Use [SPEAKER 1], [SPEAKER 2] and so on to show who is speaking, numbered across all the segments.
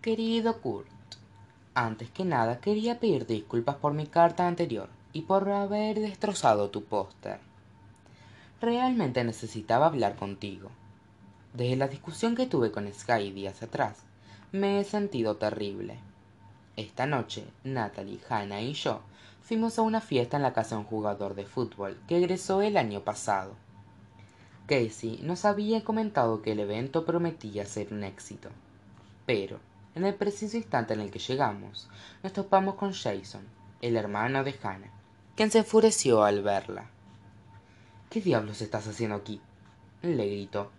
[SPEAKER 1] Querido Kurt, antes que nada quería pedirte disculpas por mi carta anterior y por haber destrozado tu póster. Realmente necesitaba hablar contigo. Desde la discusión que tuve con Sky días atrás, me he sentido terrible. Esta noche, Natalie, Hannah y yo fuimos a una fiesta en la casa de un jugador de fútbol que egresó el año pasado. Casey nos había comentado que el evento prometía ser un éxito. Pero, en el preciso instante en el que llegamos, nos topamos con Jason, el hermano de Hannah, quien se enfureció al verla. ¿Qué diablos estás haciendo aquí? le gritó.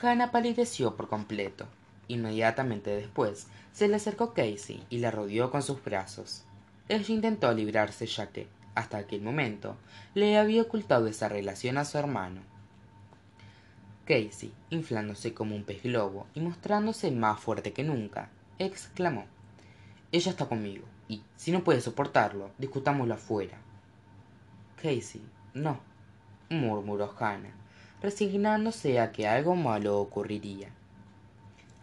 [SPEAKER 1] Hannah palideció por completo. Inmediatamente después, se le acercó Casey y la rodeó con sus brazos. Ella intentó librarse ya que, hasta aquel momento, le había ocultado esa relación a su hermano. Casey, inflándose como un pez globo y mostrándose más fuerte que nunca, exclamó Ella está conmigo, y si no puede soportarlo, discutámoslo afuera. Casey, no, murmuró Hannah, resignándose a que algo malo ocurriría.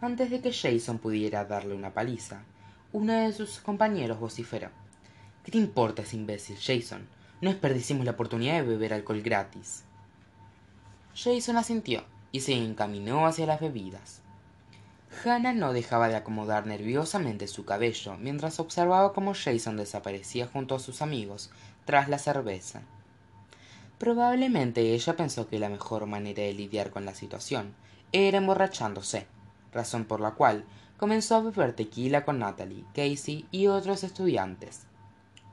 [SPEAKER 1] Antes de que Jason pudiera darle una paliza, uno de sus compañeros vociferó ¿Qué te importa ese imbécil, Jason? No desperdiciemos la oportunidad de beber alcohol gratis. Jason asintió y se encaminó hacia las bebidas. Hannah no dejaba de acomodar nerviosamente su cabello mientras observaba cómo Jason desaparecía junto a sus amigos tras la cerveza. Probablemente ella pensó que la mejor manera de lidiar con la situación era emborrachándose, razón por la cual comenzó a beber tequila con Natalie, Casey y otros estudiantes.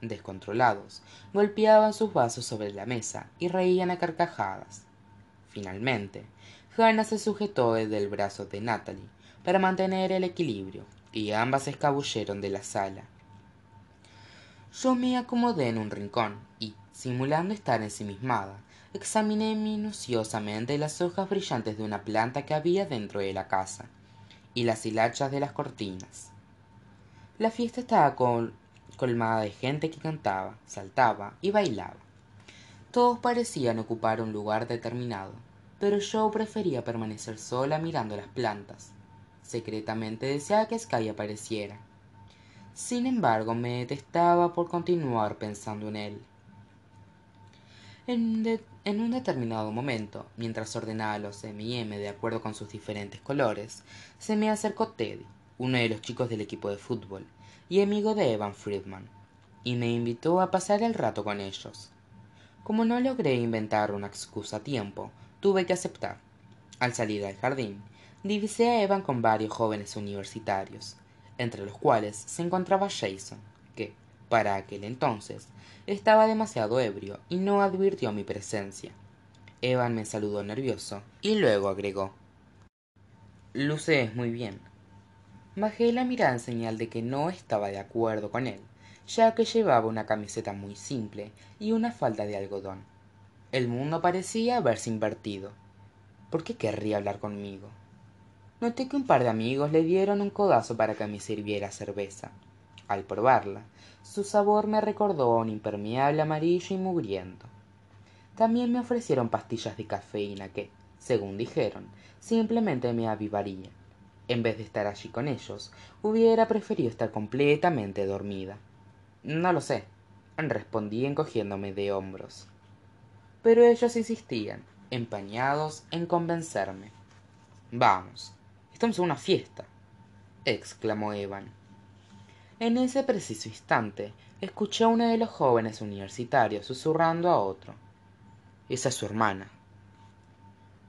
[SPEAKER 1] Descontrolados, golpeaban sus vasos sobre la mesa y reían a carcajadas. Finalmente, Hannah se sujetó del brazo de Natalie para mantener el equilibrio, y ambas se escabulleron de la sala. Yo me acomodé en un rincón y, simulando estar ensimismada, examiné minuciosamente las hojas brillantes de una planta que había dentro de la casa y las hilachas de las cortinas. La fiesta estaba colmada de gente que cantaba, saltaba y bailaba. Todos parecían ocupar un lugar determinado, pero yo prefería permanecer sola mirando las plantas. Secretamente deseaba que Sky apareciera. Sin embargo, me detestaba por continuar pensando en él. En, un determinado momento, mientras ordenaba los M&M de acuerdo con sus diferentes colores, se me acercó Teddy, uno de los chicos del equipo de fútbol, y amigo de Evan Friedman, y me invitó a pasar el rato con ellos. Como no logré inventar una excusa a tiempo, tuve que aceptar. Al salir al jardín, divisé a Evan con varios jóvenes universitarios, entre los cuales se encontraba Jason, que, para aquel entonces, estaba demasiado ebrio y no advirtió mi presencia. Evan me saludó nervioso y luego agregó Luces muy bien. Bajé la mirada en señal de que no estaba de acuerdo con él, ya que llevaba una camiseta muy simple y una falda de algodón. El mundo parecía haberse invertido. ¿Por qué querría hablar conmigo? Noté que un par de amigos le dieron un codazo para que me sirviera cerveza. Al probarla, su sabor me recordó a un impermeable amarillo y mugriento. También me ofrecieron pastillas de cafeína que, según dijeron, simplemente me avivarían. En vez de estar allí con ellos, hubiera preferido estar completamente dormida. No lo sé, respondí encogiéndome de hombros pero ellos insistían, empañados en convencerme. Vamos, estamos en una fiesta, exclamó Evan. En ese preciso instante, escuché a uno de los jóvenes universitarios susurrando a otro. Esa es su hermana.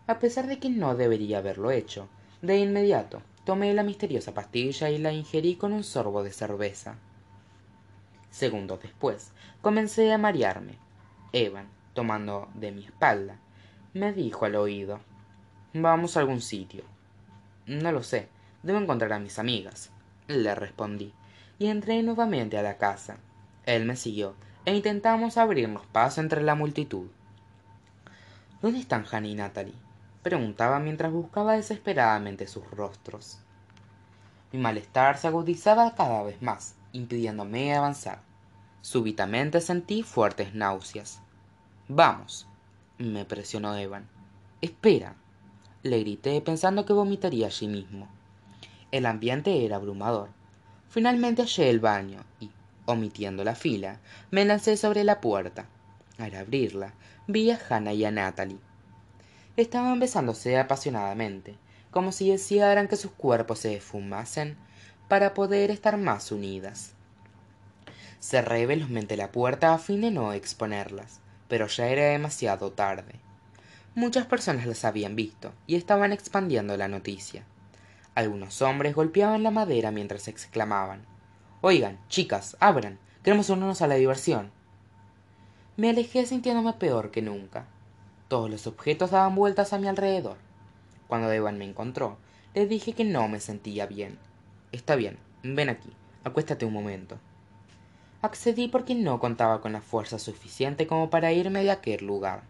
[SPEAKER 1] A pesar de que no debería haberlo hecho, de inmediato tomé la misteriosa pastilla y la ingerí con un sorbo de cerveza. Segundos después, comencé a marearme. Evan, tomando de mi espalda, me dijo al oído Vamos a algún sitio. No lo sé. Debo encontrar a mis amigas. Le respondí, y entré nuevamente a la casa. Él me siguió, e intentamos abrirnos paso entre la multitud. ¿Dónde están Hannah y Natalie? preguntaba mientras buscaba desesperadamente sus rostros. Mi malestar se agudizaba cada vez más, impidiéndome avanzar. Súbitamente sentí fuertes náuseas. Vamos, me presionó Evan. Espera, le grité pensando que vomitaría allí mismo. El ambiente era abrumador. Finalmente hallé el baño y, omitiendo la fila, me lancé sobre la puerta. Al abrirla, vi a Hannah y a Natalie. Estaban besándose apasionadamente, como si desearan que sus cuerpos se esfumasen para poder estar más unidas. Cerré velozmente la puerta a fin de no exponerlas, pero ya era demasiado tarde. Muchas personas las habían visto y estaban expandiendo la noticia. Algunos hombres golpeaban la madera mientras exclamaban Oigan, chicas, abran, queremos unirnos a la diversión. Me alejé sintiéndome peor que nunca. Todos los objetos daban vueltas a mi alrededor. Cuando Evan me encontró, le dije que no me sentía bien. Está bien, ven aquí, acuéstate un momento. Accedí porque no contaba con la fuerza suficiente como para irme de aquel lugar.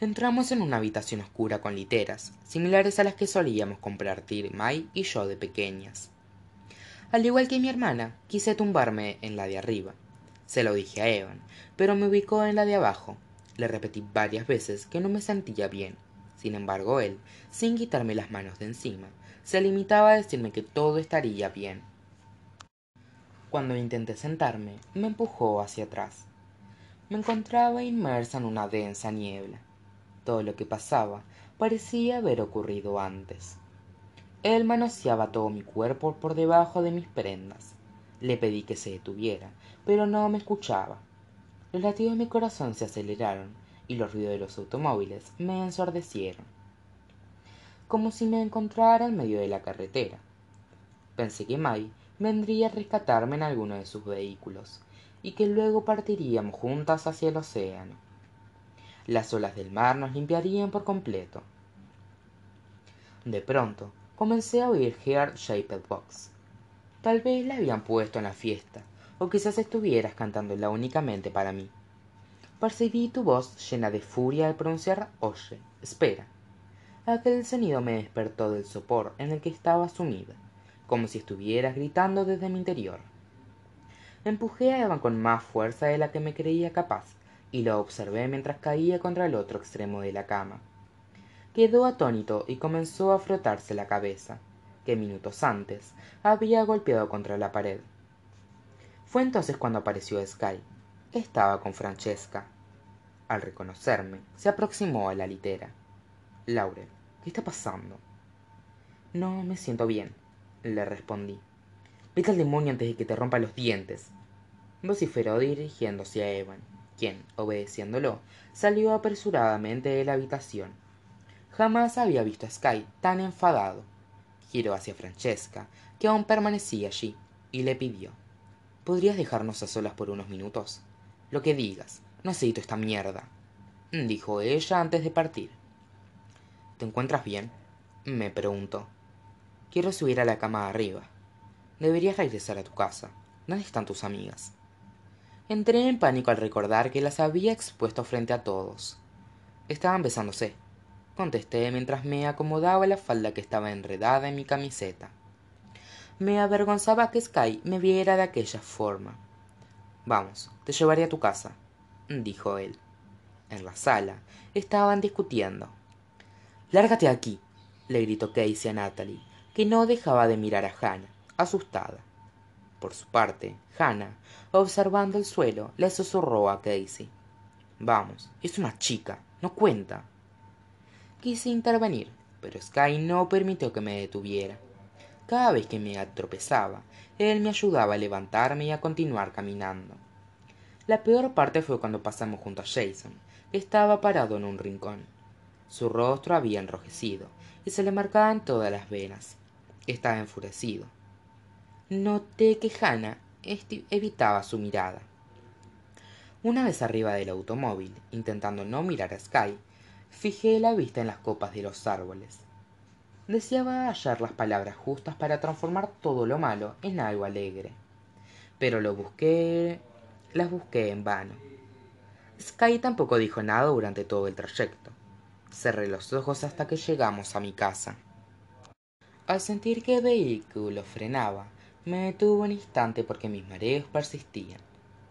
[SPEAKER 1] Entramos en una habitación oscura con literas, similares a las que solíamos compartir Mai y yo de pequeñas. Al igual que mi hermana, quise tumbarme en la de arriba. Se lo dije a Evan, pero me ubicó en la de abajo. Le repetí varias veces que no me sentía bien. Sin embargo, él, sin quitarme las manos de encima, se limitaba a decirme que todo estaría bien. Cuando intenté sentarme, me empujó hacia atrás. Me encontraba inmersa en una densa niebla. Todo lo que pasaba parecía haber ocurrido antes. Él manoseaba todo mi cuerpo por debajo de mis prendas. Le pedí que se detuviera, pero no me escuchaba. Los latidos de mi corazón se aceleraron y los ruidos de los automóviles me ensordecieron. Como si me encontrara en medio de la carretera. Pensé que Mai vendría a rescatarme en alguno de sus vehículos y que luego partiríamos juntas hacia el océano. Las olas del mar nos limpiarían por completo. De pronto, comencé a oír Heart Shaped Box. Tal vez la habían puesto en la fiesta, o quizás estuvieras cantándola únicamente para mí. Percibí tu voz llena de furia al pronunciar Oye, espera. Aquel sonido me despertó del sopor en el que estaba sumida, como si estuvieras gritando desde mi interior. Empujé a Evan con más fuerza de la que me creía capaz, y lo observé mientras caía contra el otro extremo de la cama. Quedó atónito y comenzó a frotarse la cabeza, que minutos antes había golpeado contra la pared. Fue entonces cuando apareció Sky. Estaba con Francesca. Al reconocerme, se aproximó a la litera. Laurel, ¿qué está pasando? No me siento bien, le respondí. Vete al demonio antes de que te rompa los dientes. Vociferó dirigiéndose a Evan, quien, obedeciéndolo, salió apresuradamente de la habitación. Jamás había visto a Sky tan enfadado. Giró hacia Francesca, que aún permanecía allí, y le pidió ¿Podrías dejarnos a solas por unos minutos? Lo que digas, no necesito esta mierda, dijo ella antes de partir. ¿Te encuentras bien? me preguntó. Quiero subir a la cama arriba. Deberías regresar a tu casa. ¿Dónde están tus amigas? Entré en pánico al recordar que las había expuesto frente a todos. Estaban besándose, contesté mientras me acomodaba la falda que estaba enredada en mi camiseta. Me avergonzaba que Sky me viera de aquella forma. Vamos, te llevaré a tu casa, dijo él. En la sala estaban discutiendo. Lárgate de aquí, le gritó Casey a Natalie, que no dejaba de mirar a Hannah, asustada. Por su parte, Hannah, observando el suelo, le susurró a Casey. Vamos, es una chica, no cuenta. Quise intervenir, pero Sky no permitió que me detuviera. Cada vez que me atropezaba, él me ayudaba a levantarme y a continuar caminando. La peor parte fue cuando pasamos junto a Jason, que estaba parado en un rincón. Su rostro había enrojecido y se le marcaban todas las venas. Estaba enfurecido. Noté que Hannah evitaba su mirada. Una vez arriba del automóvil, intentando no mirar a Sky, fijé la vista en las copas de los árboles. Deseaba hallar las palabras justas para transformar todo lo malo en algo alegre. Pero lo busqué. las busqué en vano. Sky tampoco dijo nada durante todo el trayecto. Cerré los ojos hasta que llegamos a mi casa. Al sentir que el vehículo frenaba, me detuve un instante porque mis mareos persistían.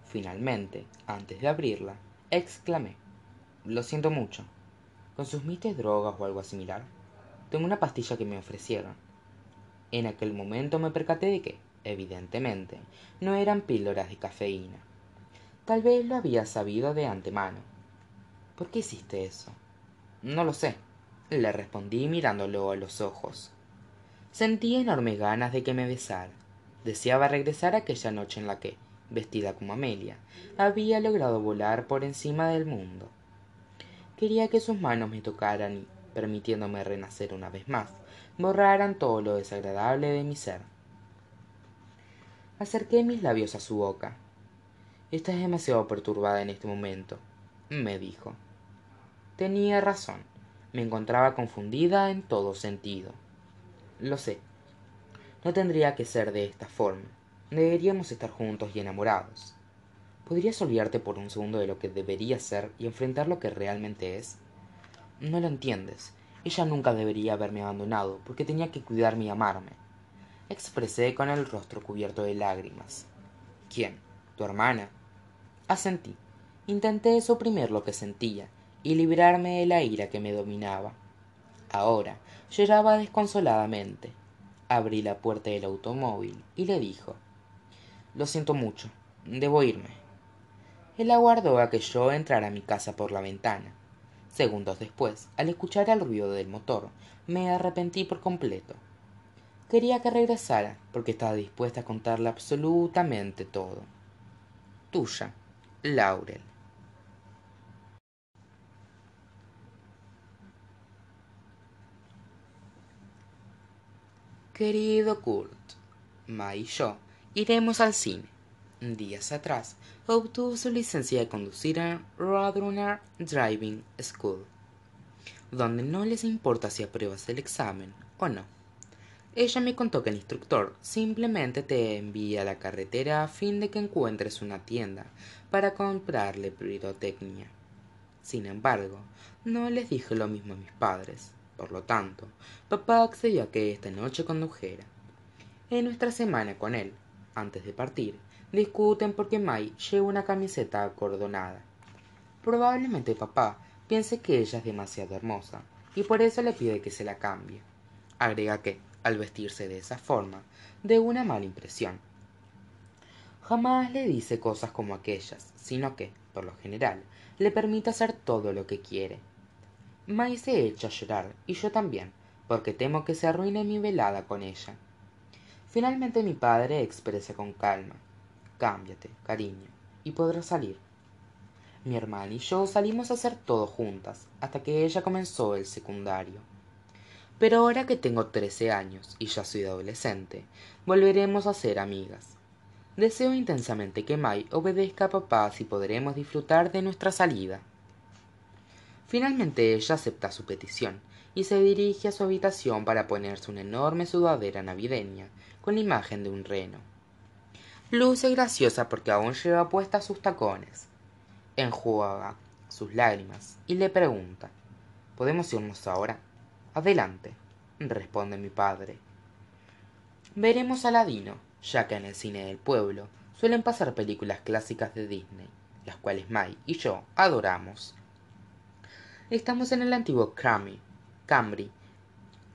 [SPEAKER 1] Finalmente, antes de abrirla, exclamé: Lo siento mucho. ¿Consumiste drogas o algo similar? Tengo una pastilla que me ofrecieron. En aquel momento me percaté de que, evidentemente, no eran píldoras de cafeína. Tal vez lo había sabido de antemano. ¿Por qué hiciste eso? No lo sé, le respondí mirándolo a los ojos. Sentí enormes ganas de que me besara. Deseaba regresar aquella noche en la que, vestida como Amelia, había logrado volar por encima del mundo. Quería que sus manos me tocaran y, permitiéndome renacer una vez más, borraran todo lo desagradable de mi ser. Acerqué mis labios a su boca. Estás demasiado perturbada en este momento, me dijo. Tenía razón. Me encontraba confundida en todo sentido. Lo sé. No tendría que ser de esta forma. Deberíamos estar juntos y enamorados. ¿Podrías olvidarte por un segundo de lo que debería ser y enfrentar lo que realmente es? No lo entiendes. Ella nunca debería haberme abandonado, porque tenía que cuidarme y amarme. Expresé con el rostro cubierto de lágrimas. ¿Quién? ¿Tu hermana? Asentí. Intenté suprimir lo que sentía y librarme de la ira que me dominaba. Ahora lloraba desconsoladamente. Abrí la puerta del automóvil y le dijo Lo siento mucho, debo irme. Él aguardó a que yo entrara a mi casa por la ventana. Segundos después, al escuchar el ruido del motor, me arrepentí por completo. Quería que regresara, porque estaba dispuesta a contarle absolutamente todo. Tuya, Laurel. Querido Kurt, Ma y yo iremos al cine. Días atrás obtuvo su licencia de conducir en Roadrunner Driving School, donde no les importa si apruebas el examen o no. Ella me contó que el instructor simplemente te envía a la carretera a fin de que encuentres una tienda para comprarle pirotecnia. Sin embargo, no les dije lo mismo a mis padres. Por lo tanto, papá accedió a que esta noche condujera. En nuestra semana con él, antes de partir, discuten porque Mai lleva una camiseta acordonada. Probablemente papá piense que ella es demasiado hermosa y por eso le pide que se la cambie. Agrega que, al vestirse de esa forma, de una mala impresión. Jamás le dice cosas como aquellas, sino que, por lo general, le permite hacer todo lo que quiere, Mai se echa a llorar y yo también, porque temo que se arruine mi velada con ella. Finalmente mi padre expresa con calma Cámbiate, cariño, y podrás salir. Mi hermana y yo salimos a hacer todo juntas, hasta que ella comenzó el secundario. Pero ahora que tengo trece años y ya soy adolescente, volveremos a ser amigas. Deseo intensamente que Mai obedezca a papá si podremos disfrutar de nuestra salida. Finalmente ella acepta su petición y se dirige a su habitación para ponerse una enorme sudadera navideña con la imagen de un reno. Luce graciosa porque aún lleva puestas sus tacones. Enjuaga sus lágrimas y le pregunta ¿Podemos irnos ahora? Adelante, responde mi padre. Veremos a Ladino, ya que en el cine del pueblo suelen pasar películas clásicas de Disney, las cuales Mai y yo adoramos. Estamos en el antiguo Crammy, Cambry,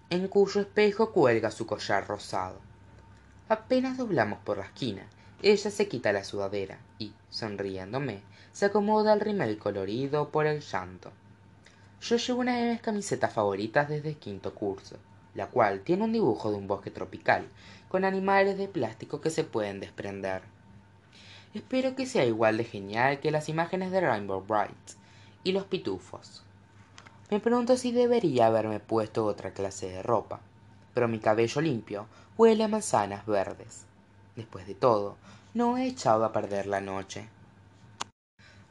[SPEAKER 1] en cuyo espejo cuelga su collar rosado. Apenas doblamos por la esquina, ella se quita la sudadera y, sonriéndome, se acomoda el rimel colorido por el llanto. Yo llevo una de mis camisetas favoritas desde quinto curso, la cual tiene un dibujo de un bosque tropical, con animales de plástico que se pueden desprender. Espero que sea igual de genial que las imágenes de Rainbow Bright y los pitufos. Me pregunto si debería haberme puesto otra clase de ropa, pero mi cabello limpio huele a manzanas verdes. Después de todo, no he echado a perder la noche.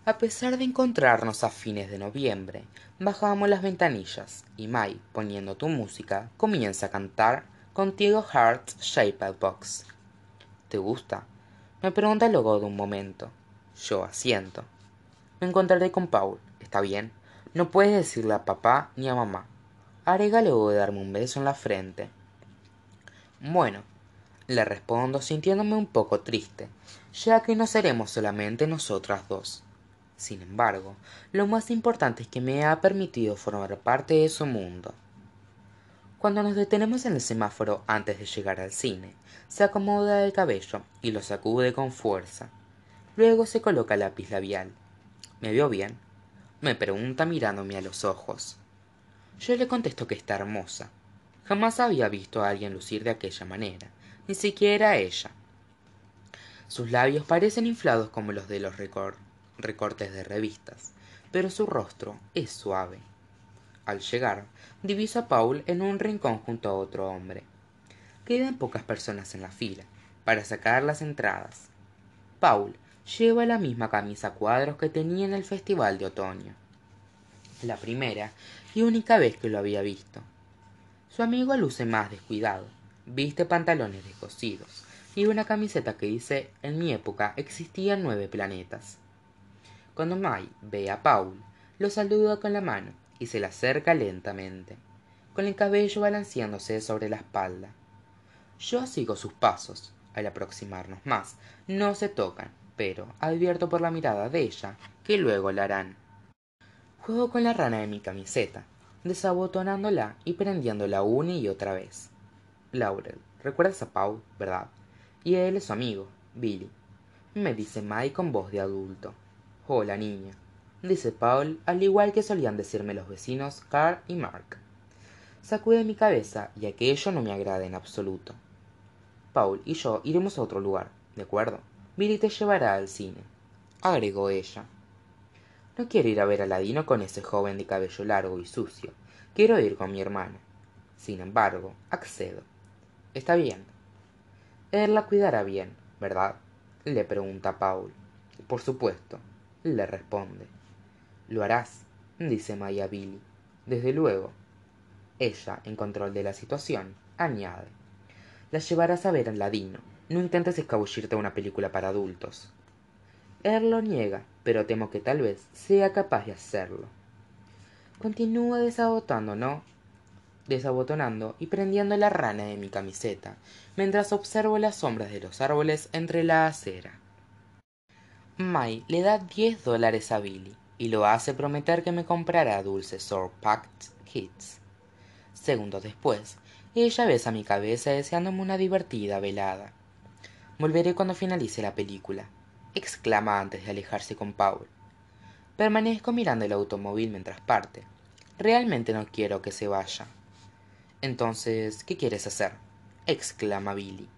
[SPEAKER 1] A pesar de encontrarnos a fines de noviembre, bajamos las ventanillas y Mai, poniendo tu música, comienza a cantar Contigo Heart Shaped Box. ¿Te gusta? Me pregunta luego de un momento. Yo asiento. Me encontraré con Paul, ¿está bien? No puedes decirle a papá ni a mamá. Arega luego de darme un beso en la frente. Bueno, le respondo sintiéndome un poco triste, ya que no seremos solamente nosotras dos. Sin embargo, lo más importante es que me ha permitido formar parte de su mundo. Cuando nos detenemos en el semáforo antes de llegar al cine, se acomoda el cabello y lo sacude con fuerza. Luego se coloca lápiz labial. ¿Me veo bien? Me pregunta mirándome a los ojos. Yo le contesto que está hermosa. Jamás había visto a alguien lucir de aquella manera, ni siquiera ella. Sus labios parecen inflados como los de los recortes de revistas, pero su rostro es suave. Al llegar, diviso a Paul en un rincón junto a otro hombre. Quedan pocas personas en la fila para sacar las entradas. Paul lleva la misma camisa a cuadros que tenía en el festival de otoño. La primera y única vez que lo había visto. Su amigo luce más descuidado. Viste pantalones descosidos y una camiseta que dice en mi época existían nueve planetas. Cuando Mai ve a Paul, lo saluda con la mano y se le acerca lentamente, con el cabello balanceándose sobre la espalda. Yo sigo sus pasos. Al aproximarnos más, no se tocan, pero advierto por la mirada de ella que luego la harán. Juego con la rana de mi camiseta, desabotonándola y prendiéndola una y otra vez. Laurel, ¿recuerdas a Paul, verdad? Y él es su amigo, Billy. Me dice Mike con voz de adulto. Hola, niña dice Paul, al igual que solían decirme los vecinos Carl y Mark. Sacude mi cabeza y aquello no me agrada en absoluto. Paul y yo iremos a otro lugar, ¿de acuerdo? Billy te llevará al cine, agregó ella. No quiero ir a ver a Ladino con ese joven de cabello largo y sucio. Quiero ir con mi hermana. Sin embargo, accedo. Está bien. Él la cuidará bien, ¿verdad? le pregunta Paul. Por supuesto, le responde. Lo harás, dice Maya Billy. Desde luego. Ella, en control de la situación, añade. La llevarás a ver al ladino. No intentes escabullirte a una película para adultos. Él lo niega, pero temo que tal vez sea capaz de hacerlo. Continúa desabotando, ¿no? Desabotonando y prendiendo la rana de mi camiseta, mientras observo las sombras de los árboles entre la acera. May le da diez dólares a Billy y lo hace prometer que me comprará dulces Sour Packed Hits. Segundos después, ella besa mi cabeza deseándome una divertida velada. Volveré cuando finalice la película, exclama antes de alejarse con Paul. Permanezco mirando el automóvil mientras parte. Realmente no quiero que se vaya. Entonces, ¿qué quieres hacer? exclama Billy.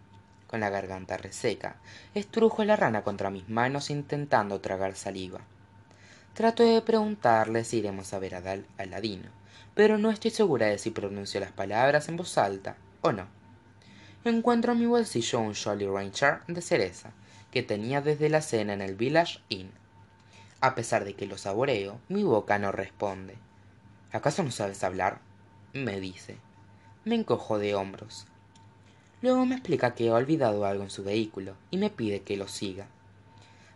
[SPEAKER 1] Con la garganta reseca, estrujo la rana contra mis manos intentando tragar saliva. Trato de preguntarle si iremos a ver a Dal Aladino, pero no estoy segura de si pronuncio las palabras en voz alta o no. Encuentro en mi bolsillo un Jolly Rancher de cereza que tenía desde la cena en el Village Inn. A pesar de que lo saboreo, mi boca no responde. ¿Acaso no sabes hablar? me dice. Me encojo de hombros. Luego me explica que he olvidado algo en su vehículo y me pide que lo siga.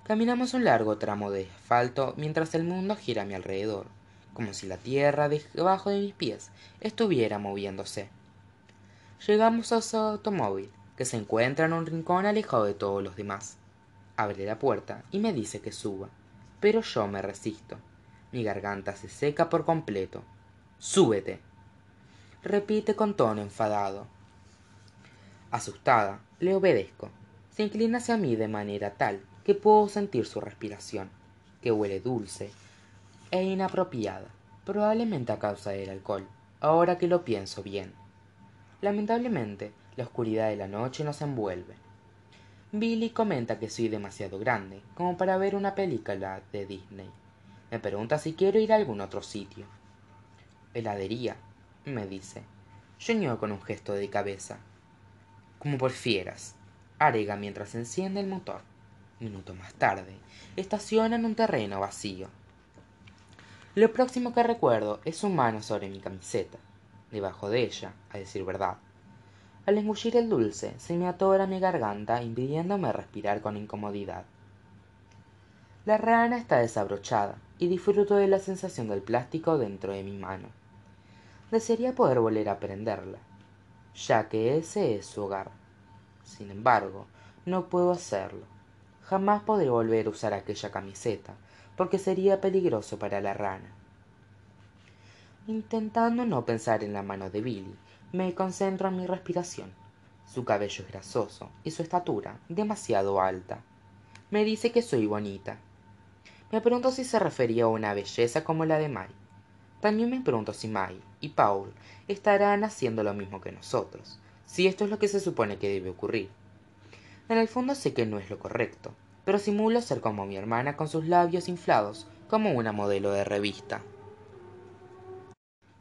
[SPEAKER 1] Caminamos un largo tramo de asfalto mientras el mundo gira a mi alrededor, como si la tierra debajo de mis pies estuviera moviéndose. Llegamos a su automóvil, que se encuentra en un rincón alejado de todos los demás. Abre la puerta y me dice que suba, pero yo me resisto. Mi garganta se seca por completo. Súbete. Repite con tono enfadado. Asustada, le obedezco. Se inclina hacia mí de manera tal que puedo sentir su respiración, que huele dulce e inapropiada, probablemente a causa del alcohol, ahora que lo pienso bien. Lamentablemente, la oscuridad de la noche nos envuelve. Billy comenta que soy demasiado grande como para ver una película de Disney. Me pregunta si quiero ir a algún otro sitio. Heladería, me dice. Yo con un gesto de cabeza. Como por fieras, arega mientras enciende el motor. Minuto más tarde, estaciona en un terreno vacío. Lo próximo que recuerdo es su mano sobre mi camiseta, debajo de ella, a decir verdad. Al engullir el dulce, se me atora mi garganta, impidiéndome respirar con incomodidad. La rana está desabrochada y disfruto de la sensación del plástico dentro de mi mano. Desearía poder volver a prenderla, ya que ese es su hogar. Sin embargo, no puedo hacerlo. Jamás podré volver a usar aquella camiseta, porque sería peligroso para la rana. Intentando no pensar en la mano de Billy, Me concentro en mi respiración. Su cabello es grasoso y su estatura demasiado alta. Me dice que soy bonita. Me pregunto si se refería a una belleza como la de Mai. También me pregunto si Mai y Paul estarán haciendo lo mismo que nosotros, si esto es lo que se supone que debe ocurrir. En el fondo sé que no es lo correcto, pero simulo ser como mi hermana con sus labios inflados como una modelo de revista.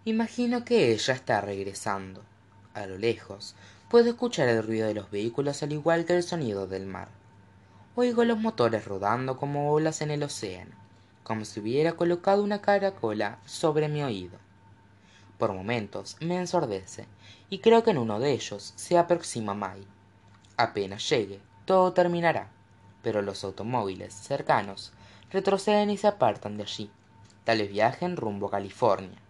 [SPEAKER 1] Imagino que ella está regresando. A lo lejos, puedo escuchar el ruido de los vehículos al igual que el sonido del mar. Oigo los motores rodando como olas en el océano, como si hubiera colocado una caracola sobre mi oído. Por momentos me ensordece, y creo que en uno de ellos se aproxima Mai. Apenas llegue, todo terminará, pero los automóviles cercanos retroceden y se apartan de allí. Tal vez viajen rumbo a California.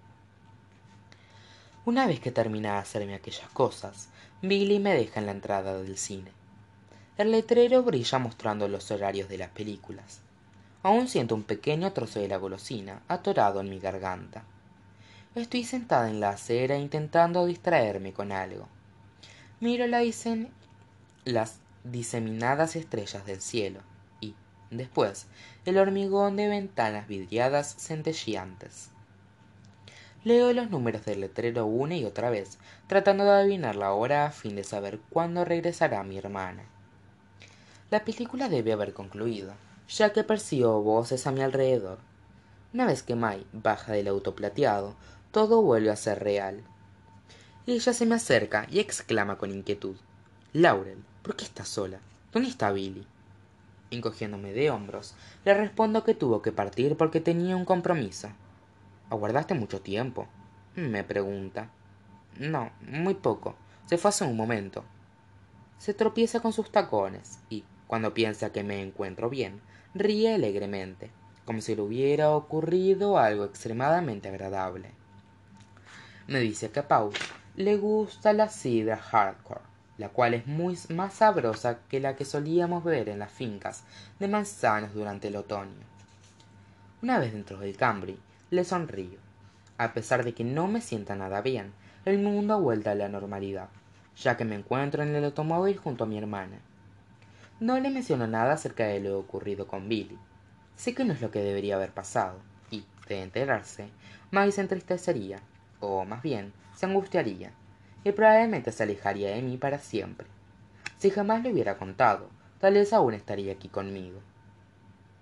[SPEAKER 1] Una vez que termina de hacerme aquellas cosas, Billy me deja en la entrada del cine. El letrero brilla mostrando los horarios de las películas. Aún siento un pequeño trozo de la golosina atorado en mi garganta. Estoy sentada en la acera intentando distraerme con algo. Miro la las diseminadas estrellas del cielo y, después, el hormigón de ventanas vidriadas centelleantes. Leo los números del letrero una y otra vez, tratando de adivinar la hora a fin de saber cuándo regresará mi hermana. La película debe haber concluido, ya que percibo voces a mi alrededor. Una vez que Mai baja del auto plateado, todo vuelve a ser real. Ella se me acerca y exclama con inquietud. Laurel, ¿por qué estás sola? ¿Dónde está Billy? Encogiéndome de hombros, le respondo que tuvo que partir porque tenía un compromiso. ¿Aguardaste mucho tiempo? me pregunta. No, muy poco. Se fue hace un momento. Se tropieza con sus tacones y, cuando piensa que me encuentro bien, ríe alegremente, como si le hubiera ocurrido algo extremadamente agradable. Me dice que a le gusta la sidra hardcore, la cual es muy más sabrosa que la que solíamos beber en las fincas de manzanos durante el otoño. Una vez dentro del Cambry, le sonrío. A pesar de que no me sienta nada bien, el mundo ha vuelto a la normalidad, ya que me encuentro en el automóvil junto a mi hermana. No le menciono nada acerca de lo ocurrido con Billy. Sé que no es lo que debería haber pasado, y, de enterarse, Maggie se entristecería, o más bien, se angustiaría, y probablemente se alejaría de mí para siempre. Si jamás le hubiera contado, tal vez aún estaría aquí conmigo.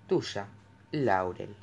[SPEAKER 1] Tuya, Laurel.